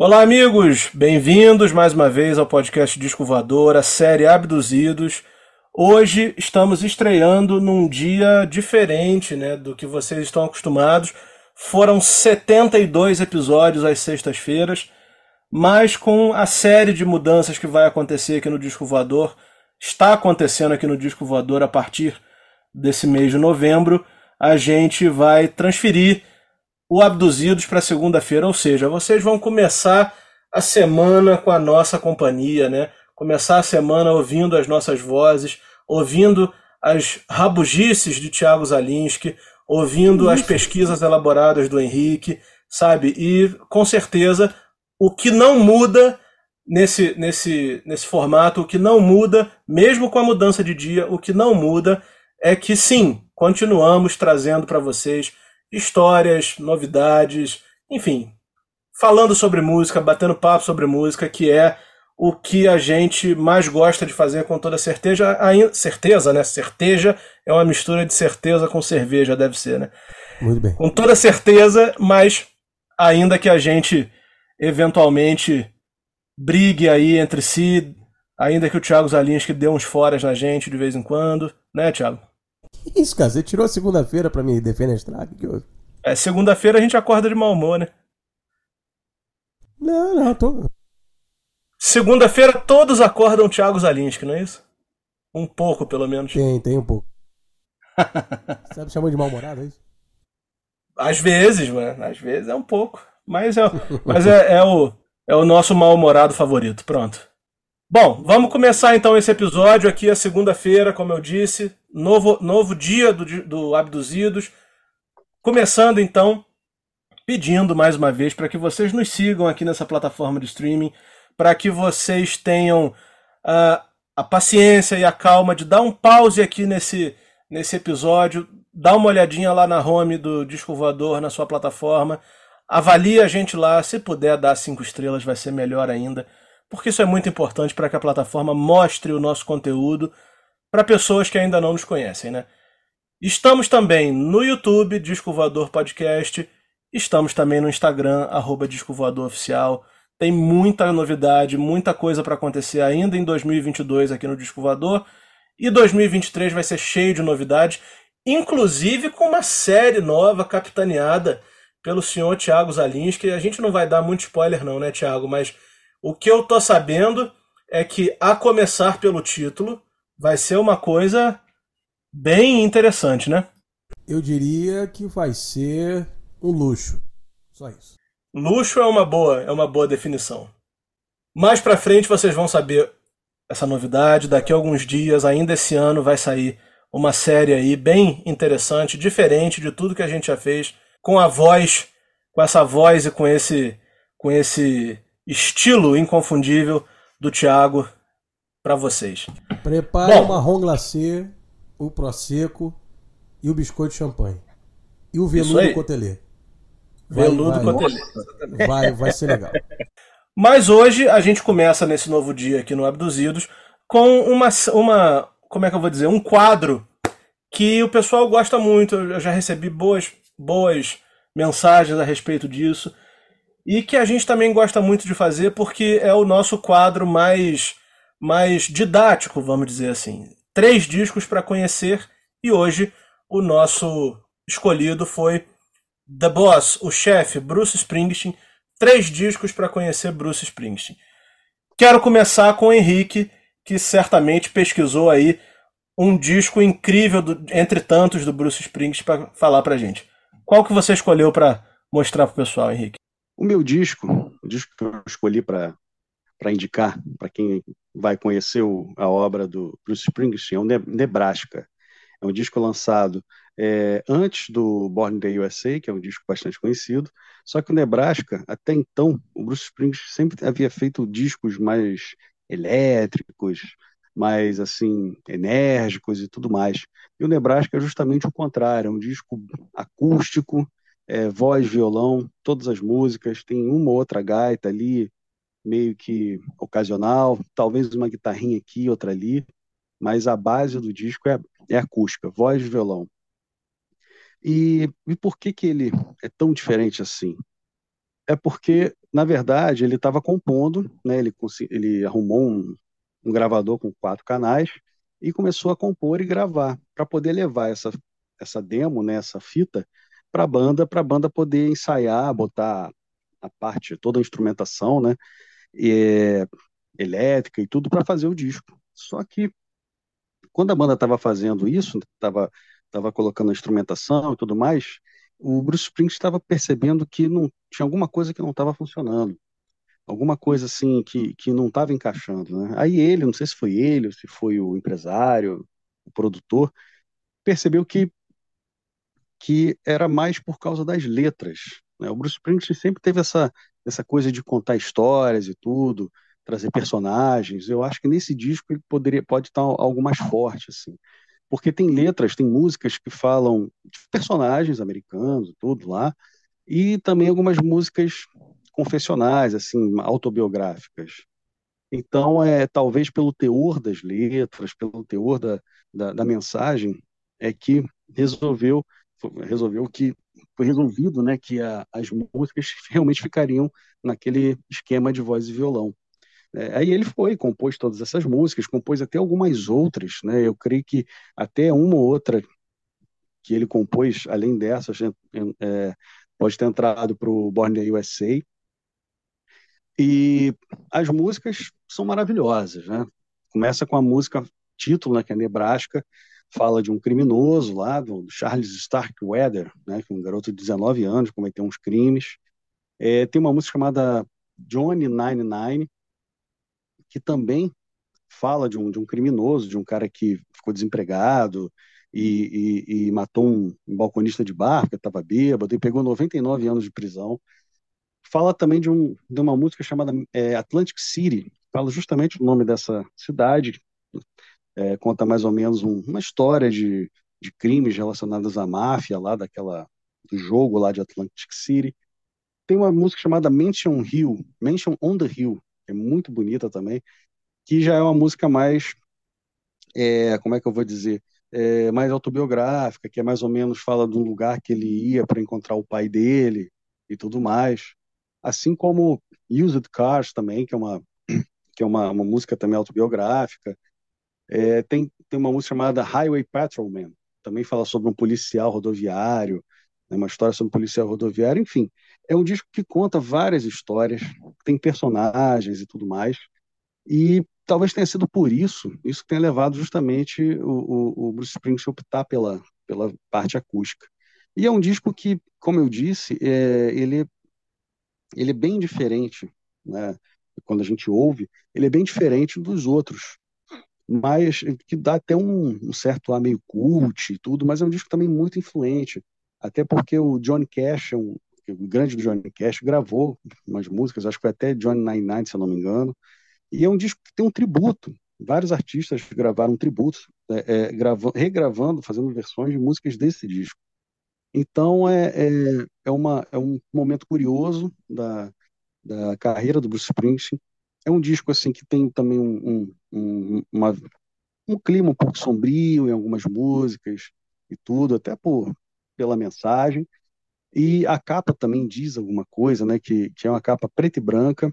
Olá, amigos! Bem-vindos mais uma vez ao podcast Disco Voador, a série Abduzidos. Hoje estamos estreando num dia diferente né, do que vocês estão acostumados. Foram 72 episódios às sextas-feiras, mas com a série de mudanças que vai acontecer aqui no Disco Voador, está acontecendo aqui no Disco Voador a partir desse mês de novembro, a gente vai transferir o Abduzidos para segunda-feira, ou seja, vocês vão começar a semana com a nossa companhia, né? Começar a semana ouvindo as nossas vozes, ouvindo as rabugices de Tiago Zalinski, ouvindo as pesquisas elaboradas do Henrique, sabe? E com certeza o que não muda nesse, nesse, nesse formato, o que não muda, mesmo com a mudança de dia, o que não muda é que sim, continuamos trazendo para vocês histórias, novidades, enfim, falando sobre música, batendo papo sobre música, que é o que a gente mais gosta de fazer com toda certeza, ainda, certeza, né? Certeja é uma mistura de certeza com cerveja, deve ser, né? Muito bem. Com toda certeza, mas ainda que a gente eventualmente brigue aí entre si, ainda que o Thiago Zalinski dê uns foras na gente de vez em quando, né, Thiago? Que isso, cara? Você tirou a segunda-feira pra me defenestrar? Que que É, segunda-feira a gente acorda de mau humor, né? Não, não, tô. Segunda-feira todos acordam Thiago Zalinski, não é isso? Um pouco, pelo menos. Tem, tem um pouco. Sabe chamou de mal-humorado, é isso? Às vezes, mano. Às vezes é um pouco. Mas é, mas é, é o, é o nosso mal-humorado favorito. Pronto. Bom, vamos começar então esse episódio aqui, a segunda-feira, como eu disse, novo, novo dia do, do Abduzidos. Começando então, pedindo mais uma vez para que vocês nos sigam aqui nessa plataforma de streaming, para que vocês tenham uh, a paciência e a calma de dar um pause aqui nesse, nesse episódio, dar uma olhadinha lá na home do Disco Voador, na sua plataforma, avalie a gente lá, se puder dar cinco estrelas vai ser melhor ainda porque isso é muito importante para que a plataforma mostre o nosso conteúdo para pessoas que ainda não nos conhecem, né? Estamos também no YouTube, Disco Voador Podcast. Estamos também no Instagram, arroba Disco Voador Oficial. Tem muita novidade, muita coisa para acontecer ainda em 2022 aqui no Disco Voador. E 2023 vai ser cheio de novidades, inclusive com uma série nova capitaneada pelo senhor Thiago Zalinski. A gente não vai dar muito spoiler não, né, Thiago? Mas o que eu tô sabendo é que, a começar pelo título, vai ser uma coisa bem interessante, né? Eu diria que vai ser um luxo. Só isso. Luxo é uma boa, é uma boa definição. Mais para frente vocês vão saber essa novidade. Daqui a alguns dias, ainda esse ano, vai sair uma série aí bem interessante, diferente de tudo que a gente já fez, com a voz, com essa voz e com esse, com esse estilo inconfundível do Thiago para vocês. Prepare Bom, o marrom glacê, o prosecco e o biscoito de champanhe. E o veludo cotelê. Veludo cotelê. Vai, vai ser legal. Mas hoje a gente começa nesse novo dia aqui no Abduzidos com uma, uma como é que eu vou dizer, um quadro que o pessoal gosta muito. Eu já recebi boas, boas mensagens a respeito disso e que a gente também gosta muito de fazer porque é o nosso quadro mais, mais didático, vamos dizer assim. Três discos para conhecer e hoje o nosso escolhido foi The Boss, o chefe, Bruce Springsteen. Três discos para conhecer Bruce Springsteen. Quero começar com o Henrique, que certamente pesquisou aí um disco incrível do, entre tantos do Bruce Springsteen para falar para gente. Qual que você escolheu para mostrar para o pessoal, Henrique? O meu disco, o disco que eu escolhi para indicar, para quem vai conhecer o, a obra do Bruce Springsteen, é o Nebraska. É um disco lançado é, antes do Born in the USA, que é um disco bastante conhecido, só que o Nebraska, até então, o Bruce Springsteen sempre havia feito discos mais elétricos, mais assim enérgicos e tudo mais. E o Nebraska é justamente o contrário, é um disco acústico, é, voz, violão, todas as músicas, tem uma ou outra gaita ali, meio que ocasional, talvez uma guitarrinha aqui, outra ali, mas a base do disco é, é acústica, voz violão. E, e por que, que ele é tão diferente assim? É porque na verdade, ele estava compondo, né? Ele, ele arrumou um, um gravador com quatro canais e começou a compor e gravar para poder levar essa essa demo, né, essa fita para a banda, para a banda poder ensaiar, botar a parte, toda a instrumentação, né, e, elétrica e tudo para fazer o disco. Só que quando a banda estava fazendo isso, estava tava colocando a instrumentação e tudo mais, o Bruce Springsteen estava percebendo que não tinha alguma coisa que não estava funcionando, alguma coisa assim que, que não estava encaixando. Né? Aí ele, não sei se foi ele se foi o empresário, o produtor, percebeu que que era mais por causa das letras. Né? O Bruce Springsteen sempre teve essa essa coisa de contar histórias e tudo, trazer personagens. Eu acho que nesse disco ele poderia pode estar algo mais forte assim porque tem letras, tem músicas que falam de personagens americanos, tudo lá, e também algumas músicas confessionais, assim, autobiográficas. Então, é talvez pelo teor das letras, pelo teor da, da, da mensagem, é que resolveu resolveu que foi resolvido, né, que a, as músicas realmente ficariam naquele esquema de voz e violão. É, aí ele foi, compôs todas essas músicas, compôs até algumas outras, né? Eu creio que até uma ou outra que ele compôs, além dessas, é, pode ter entrado para o Born in the USA. E as músicas são maravilhosas, né? Começa com a música título, né, que é Nebraska, fala de um criminoso lá, do Charles Starkweather, né, que é um garoto de 19 anos, cometeu uns crimes. É, tem uma música chamada Johnny 99, que também fala de um, de um criminoso, de um cara que ficou desempregado e, e, e matou um, um, balconista de bar que estava bêbado e pegou 99 anos de prisão. Fala também de, um, de uma música chamada é, Atlantic City, fala justamente o nome dessa cidade, é, conta mais ou menos um, uma história de, de crimes relacionados à máfia lá daquela do jogo lá de Atlantic City. Tem uma música chamada Mansion Hill, Mansion on the Hill, é muito bonita também, que já é uma música mais, é, como é que eu vou dizer, é, mais autobiográfica, que é mais ou menos fala de um lugar que ele ia para encontrar o pai dele e tudo mais. Assim como Used Cars também, que é uma que é uma, uma música também autobiográfica. É, tem, tem uma música chamada Highway Patrolman, também fala sobre um policial rodoviário, né, uma história sobre um policial rodoviário, enfim. É um disco que conta várias histórias, tem personagens e tudo mais. E talvez tenha sido por isso, isso tenha levado justamente o, o, o Bruce Springsteen a optar pela, pela parte acústica. E é um disco que, como eu disse, é, ele, ele é bem diferente, né? quando a gente ouve, ele é bem diferente dos outros, mas que dá até um, um certo ar meio cult e tudo, mas é um disco também muito influente, até porque o Johnny Cash um, o grande Johnny Cash, gravou umas músicas, acho que foi até Johnny Nine Nine, se eu não me engano, e é um disco que tem um tributo. Vários artistas gravaram tributos, é, é, gravando, regravando, fazendo versões de músicas desse disco. Então é, é, é, uma, é um momento curioso da, da carreira do Bruce Springsteen. É um disco assim que tem também um, um, um, uma, um clima um pouco sombrio em algumas músicas e tudo, até por, pela mensagem. E a capa também diz alguma coisa, né? Que, que é uma capa preta e branca,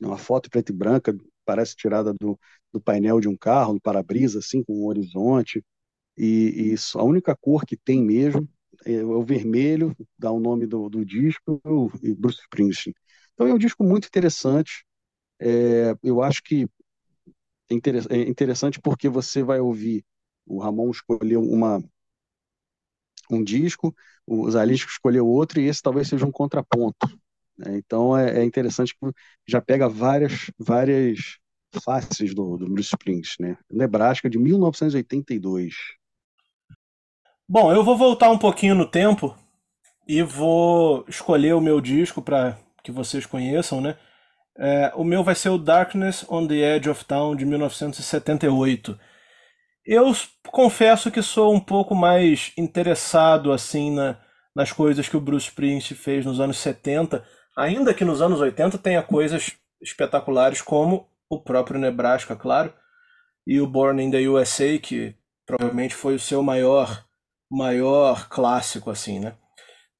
uma foto preta e branca, parece tirada do, do painel de um carro, no para-brisa, assim, com um horizonte. E, e a única cor que tem mesmo é, é o vermelho, dá o nome do, do disco, e Bruce Springsteen. Então é um disco muito interessante. É, eu acho que é, é interessante porque você vai ouvir o Ramon escolheu uma um disco, o Zalisco escolheu outro e esse talvez seja um contraponto. Né? Então é, é, interessante que já pega várias, várias faces do, do Bruce Springsteen, né? Nebraska de 1982. Bom, eu vou voltar um pouquinho no tempo e vou escolher o meu disco para que vocês conheçam, né? É, o meu vai ser o Darkness on the Edge of Town de 1978. Eu confesso que sou um pouco mais interessado assim na, nas coisas que o Bruce Springsteen fez nos anos 70, ainda que nos anos 80 tenha coisas espetaculares como o próprio Nebraska, claro, e o Born in the USA, que provavelmente foi o seu maior maior clássico assim, né?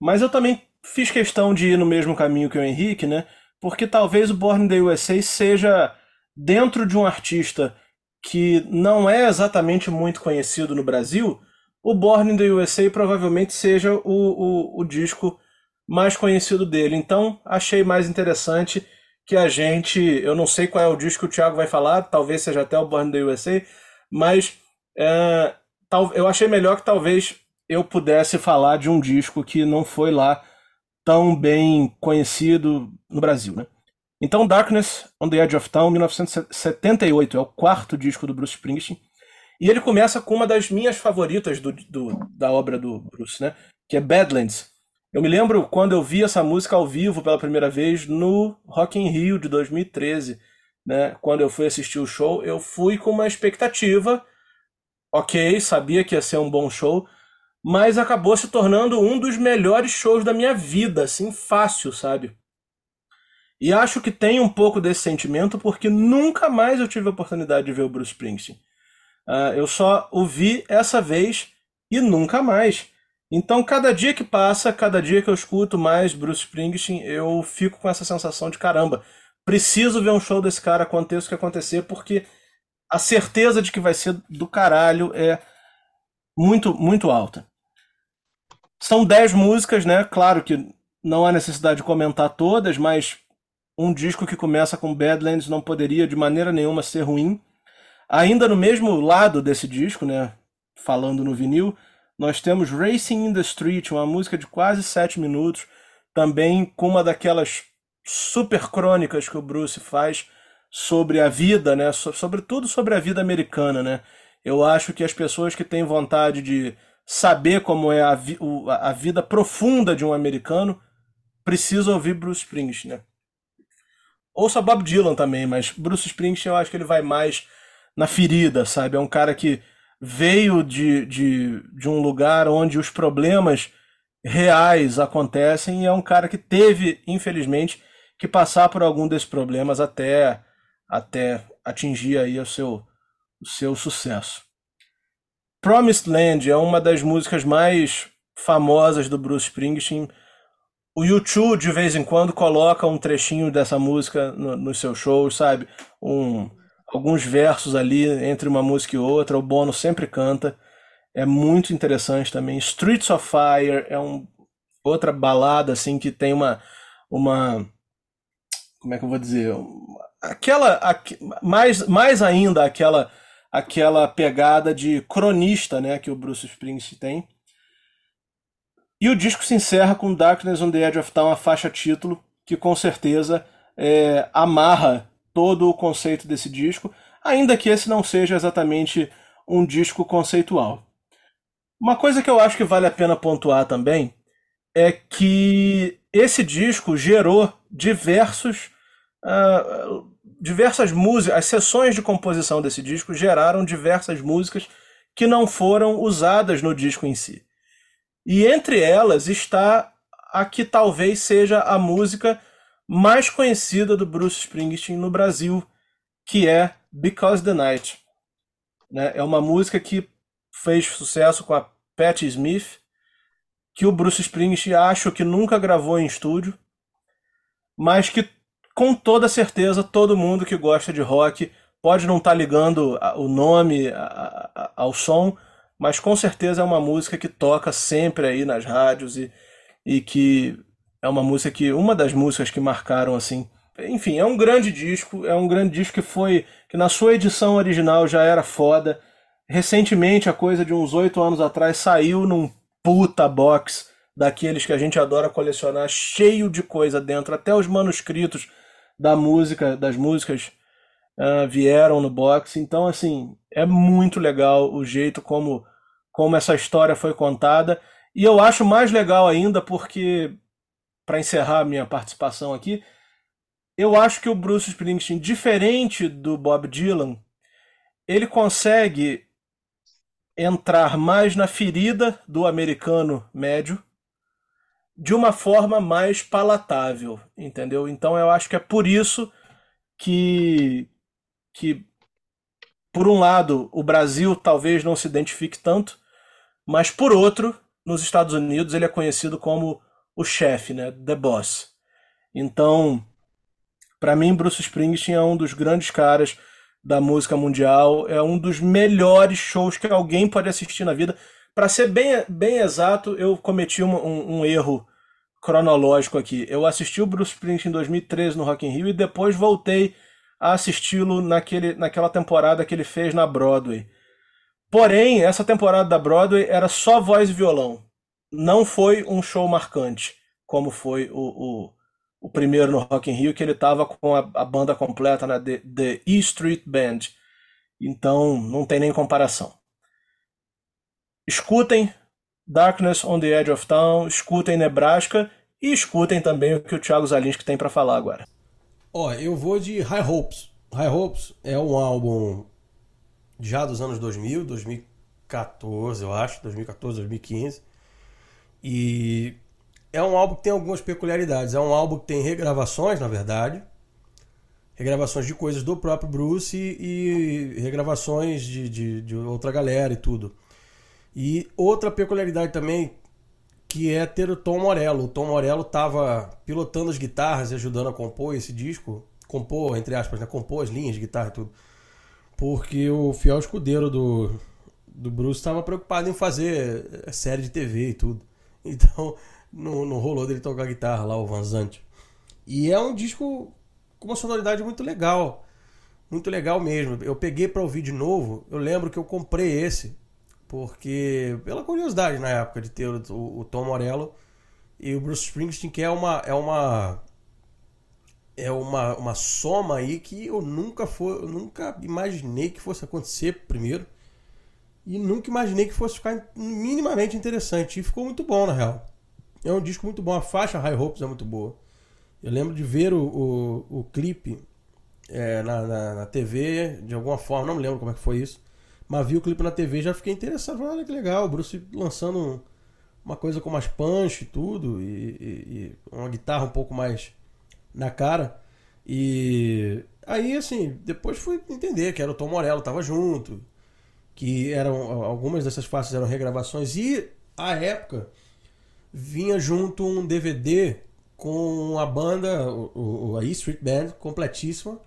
Mas eu também fiz questão de ir no mesmo caminho que o Henrique, né? Porque talvez o Born in the USA seja dentro de um artista que não é exatamente muito conhecido no Brasil, o Born in the USA provavelmente seja o, o, o disco mais conhecido dele. Então, achei mais interessante que a gente. Eu não sei qual é o disco que o Thiago vai falar, talvez seja até o Born in the USA, mas é, eu achei melhor que talvez eu pudesse falar de um disco que não foi lá tão bem conhecido no Brasil, né? Então, Darkness on the Edge of Town, 1978, é o quarto disco do Bruce Springsteen. E ele começa com uma das minhas favoritas do, do, da obra do Bruce, né? Que é Badlands. Eu me lembro quando eu vi essa música ao vivo pela primeira vez no Rock in Rio de 2013, né? Quando eu fui assistir o show, eu fui com uma expectativa, ok, sabia que ia ser um bom show, mas acabou se tornando um dos melhores shows da minha vida, assim, fácil, sabe? E acho que tem um pouco desse sentimento porque nunca mais eu tive a oportunidade de ver o Bruce Springsteen. Uh, eu só o vi essa vez e nunca mais. Então, cada dia que passa, cada dia que eu escuto mais Bruce Springsteen, eu fico com essa sensação de caramba. Preciso ver um show desse cara, aconteça o que acontecer, porque a certeza de que vai ser do caralho é muito, muito alta. São 10 músicas, né? Claro que não há necessidade de comentar todas, mas um disco que começa com Badlands não poderia de maneira nenhuma ser ruim. Ainda no mesmo lado desse disco, né, falando no vinil, nós temos Racing in the Street, uma música de quase sete minutos, também com uma daquelas super crônicas que o Bruce faz sobre a vida, né, sobretudo sobre a vida americana, né. Eu acho que as pessoas que têm vontade de saber como é a, vi a vida profunda de um americano precisam ouvir Bruce Springsteen, né. Ouça Bob Dylan também, mas Bruce Springsteen eu acho que ele vai mais na ferida, sabe? É um cara que veio de, de, de um lugar onde os problemas reais acontecem e é um cara que teve, infelizmente, que passar por algum desses problemas até, até atingir aí o seu, o seu sucesso. Promised Land é uma das músicas mais famosas do Bruce Springsteen. O YouTube de vez em quando coloca um trechinho dessa música no, nos seus shows, sabe? Um, alguns versos ali entre uma música e outra. O Bono sempre canta. É muito interessante também. Streets of Fire é um, outra balada assim que tem uma uma como é que eu vou dizer? Aquela aqu, mais mais ainda aquela aquela pegada de cronista, né, que o Bruce Springsteen tem. E o disco se encerra com Darkness on the Edge of Town, a faixa título, que com certeza é, amarra todo o conceito desse disco, ainda que esse não seja exatamente um disco conceitual. Uma coisa que eu acho que vale a pena pontuar também é que esse disco gerou diversos uh, diversas músicas, as sessões de composição desse disco geraram diversas músicas que não foram usadas no disco em si. E entre elas está a que talvez seja a música mais conhecida do Bruce Springsteen no Brasil, que é Because the Night. Né? É uma música que fez sucesso com a Patti Smith, que o Bruce Springsteen acho que nunca gravou em estúdio, mas que com toda certeza todo mundo que gosta de rock pode não estar tá ligando o nome ao som, mas com certeza é uma música que toca sempre aí nas rádios e, e que é uma música que. Uma das músicas que marcaram assim. Enfim, é um grande disco. É um grande disco que foi. que na sua edição original já era foda. Recentemente, a coisa de uns oito anos atrás, saiu num puta box daqueles que a gente adora colecionar, cheio de coisa dentro. Até os manuscritos da música, das músicas uh, vieram no box. Então, assim, é muito legal o jeito como, como essa história foi contada. E eu acho mais legal ainda porque para encerrar minha participação aqui, eu acho que o Bruce Springsteen, diferente do Bob Dylan, ele consegue entrar mais na ferida do americano médio de uma forma mais palatável, entendeu? Então eu acho que é por isso que que por um lado o Brasil talvez não se identifique tanto, mas por outro, nos Estados Unidos ele é conhecido como o chefe, né? The Boss. Então, para mim, Bruce Springsteen é um dos grandes caras da música mundial, é um dos melhores shows que alguém pode assistir na vida. Para ser bem, bem exato, eu cometi um, um, um, erro cronológico aqui. Eu assisti o Bruce Springsteen em 2013 no Rock in Rio e depois voltei a assisti-lo naquele, naquela temporada que ele fez na Broadway. Porém, essa temporada da Broadway era só voz e violão. Não foi um show marcante, como foi o, o, o primeiro no Rock in Rio, que ele estava com a, a, banda completa, né, The, The E Street Band. Então, não tem nem comparação. Escutem Darkness on the Edge of Town, escutem Nebraska e escutem também o que o Thiago Zalinski tem para falar agora. Ó, eu vou de High Hopes. High Hopes é um álbum já dos anos 2000, 2014, eu acho, 2014, 2015. E é um álbum que tem algumas peculiaridades. É um álbum que tem regravações, na verdade. Regravações de coisas do próprio Bruce e, e regravações de, de, de outra galera e tudo. E outra peculiaridade também que é ter o Tom Morello. O Tom Morello estava pilotando as guitarras e ajudando a compor esse disco. Compor, entre aspas, né? compor as linhas de guitarra e tudo. Porque o fiel escudeiro do, do Bruce estava preocupado em fazer série de TV e tudo. Então não, não rolou dele tocar guitarra lá, o Van Zandt. E é um disco com uma sonoridade muito legal. Muito legal mesmo. Eu peguei para ouvir de novo. Eu lembro que eu comprei esse porque, pela curiosidade na época de ter o, o Tom Morello e o Bruce Springsteen, que é uma. É uma é uma, uma soma aí que eu nunca foi, eu nunca imaginei que fosse acontecer primeiro. E nunca imaginei que fosse ficar minimamente interessante. E ficou muito bom, na real. É um disco muito bom. A faixa High Hopes é muito boa. Eu lembro de ver o, o, o clipe é, na, na, na, TV, de alguma forma, não me lembro como é que foi isso. Mas vi o clipe na TV já fiquei interessado. Olha que legal, o Bruce lançando uma coisa com mais punch e tudo, e, e, e, uma guitarra um pouco mais na cara. E aí, assim, depois fui entender que era o Tom Morello, tava junto, que eram algumas dessas faixas eram regravações, e a época vinha junto um DVD com a banda, o, a E Street Band, completíssima,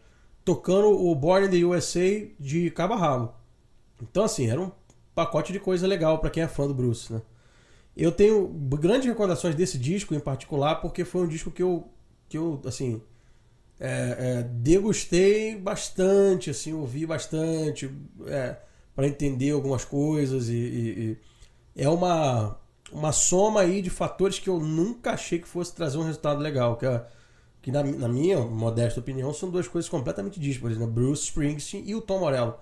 tocando o Born in the USA de cabo a rabo. Então, assim, era um pacote de coisa legal para quem é fã do Bruce, né? Eu tenho grandes recordações desse disco em particular, porque foi um disco que eu, que eu assim, é, é, degustei bastante, assim, ouvi bastante, é, para entender algumas coisas e, e, e, é uma, uma soma aí de fatores que eu nunca achei que fosse trazer um resultado legal, que, é, que na, na minha modesta opinião são duas coisas completamente díspares, né? Bruce Springsteen e o Tom Morello.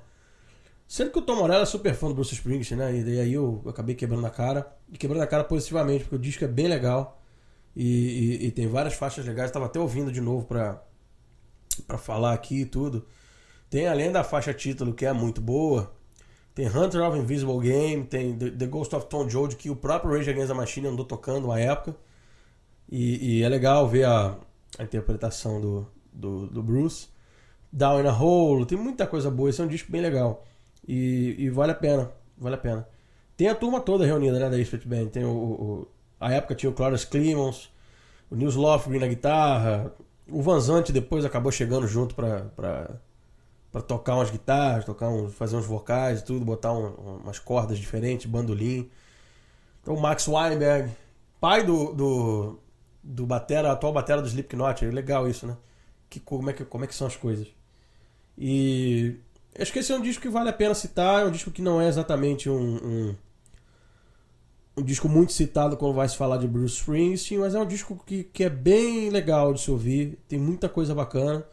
Sendo que o Tom Morello é super fã do Bruce Springsteen, né? E aí eu acabei quebrando a cara. E quebrando a cara positivamente, porque o disco é bem legal. E, e, e tem várias faixas legais. Estava até ouvindo de novo pra, pra falar aqui e tudo. Tem além da faixa título, que é muito boa. Tem Hunter of Invisible Game. Tem The, The Ghost of Tom Joad, que o próprio Rage Against the Machine andou tocando uma época. E, e é legal ver a, a interpretação do, do, do Bruce. Down in a Hole. Tem muita coisa boa. Esse é um disco bem legal. E, e, vale a pena, vale a pena. Tem a turma toda reunida, né, da Street Band. Tem o, o, a época tinha o Clarence Clemons, o Nils Lofgren na guitarra, o Van Zandt depois acabou chegando junto pra, pra, pra tocar umas guitarras, tocar uns, fazer uns vocais e tudo, botar um, umas cordas diferentes, bandolim. Então o Max Weinberg, pai do, do, do batera, atual batera do Slipknot, é legal isso, né? Que, como, é que, como é que são as coisas. E Acho que esse é um disco que vale a pena citar. É um disco que não é exatamente um, um, um disco muito citado quando vai se falar de Bruce Springsteen, mas é um disco que, que é bem legal de se ouvir. Tem muita coisa bacana.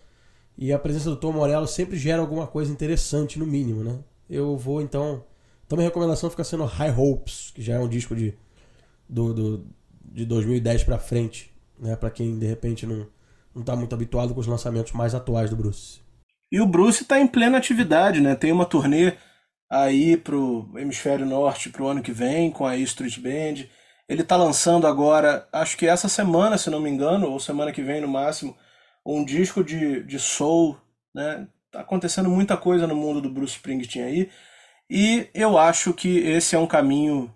E a presença do Tom Morello sempre gera alguma coisa interessante, no mínimo, né? Eu vou então. Então, minha recomendação fica sendo High Hopes, que já é um disco de, do, do de 2010 para frente, né? Para quem de repente não, não tá muito habituado com os lançamentos mais atuais do Bruce. E o Bruce está em plena atividade, né? Tem uma turnê aí pro hemisfério norte pro ano que vem com a E Street Band. Ele está lançando agora, acho que essa semana, se não me engano, ou semana que vem no máximo, um disco de, de soul, né? Tá acontecendo muita coisa no mundo do Bruce Springsteen aí. E eu acho que esse é um caminho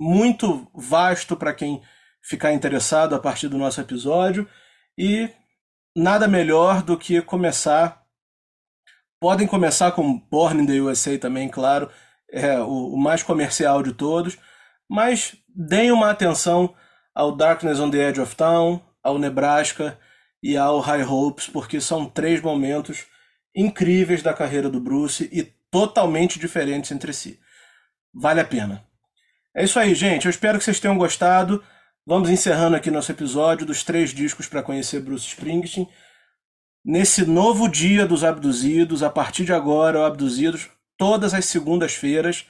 muito vasto para quem ficar interessado a partir do nosso episódio. E nada melhor do que começar. Podem começar com Born in the USA também, claro, é o, o mais comercial de todos, mas deem uma atenção ao Darkness on the Edge of Town, ao Nebraska e ao High Hopes, porque são três momentos incríveis da carreira do Bruce e totalmente diferentes entre si. Vale a pena. É isso aí, gente. Eu espero que vocês tenham gostado. Vamos encerrando aqui nosso episódio dos três discos para conhecer Bruce Springsteen. Nesse novo dia dos abduzidos, a partir de agora, Abduzidos, todas as segundas-feiras.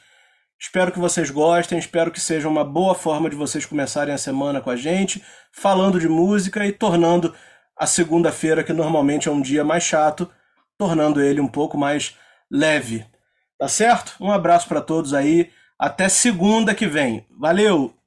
Espero que vocês gostem, espero que seja uma boa forma de vocês começarem a semana com a gente, falando de música e tornando a segunda-feira, que normalmente é um dia mais chato, tornando ele um pouco mais leve. Tá certo? Um abraço para todos aí. Até segunda que vem. Valeu!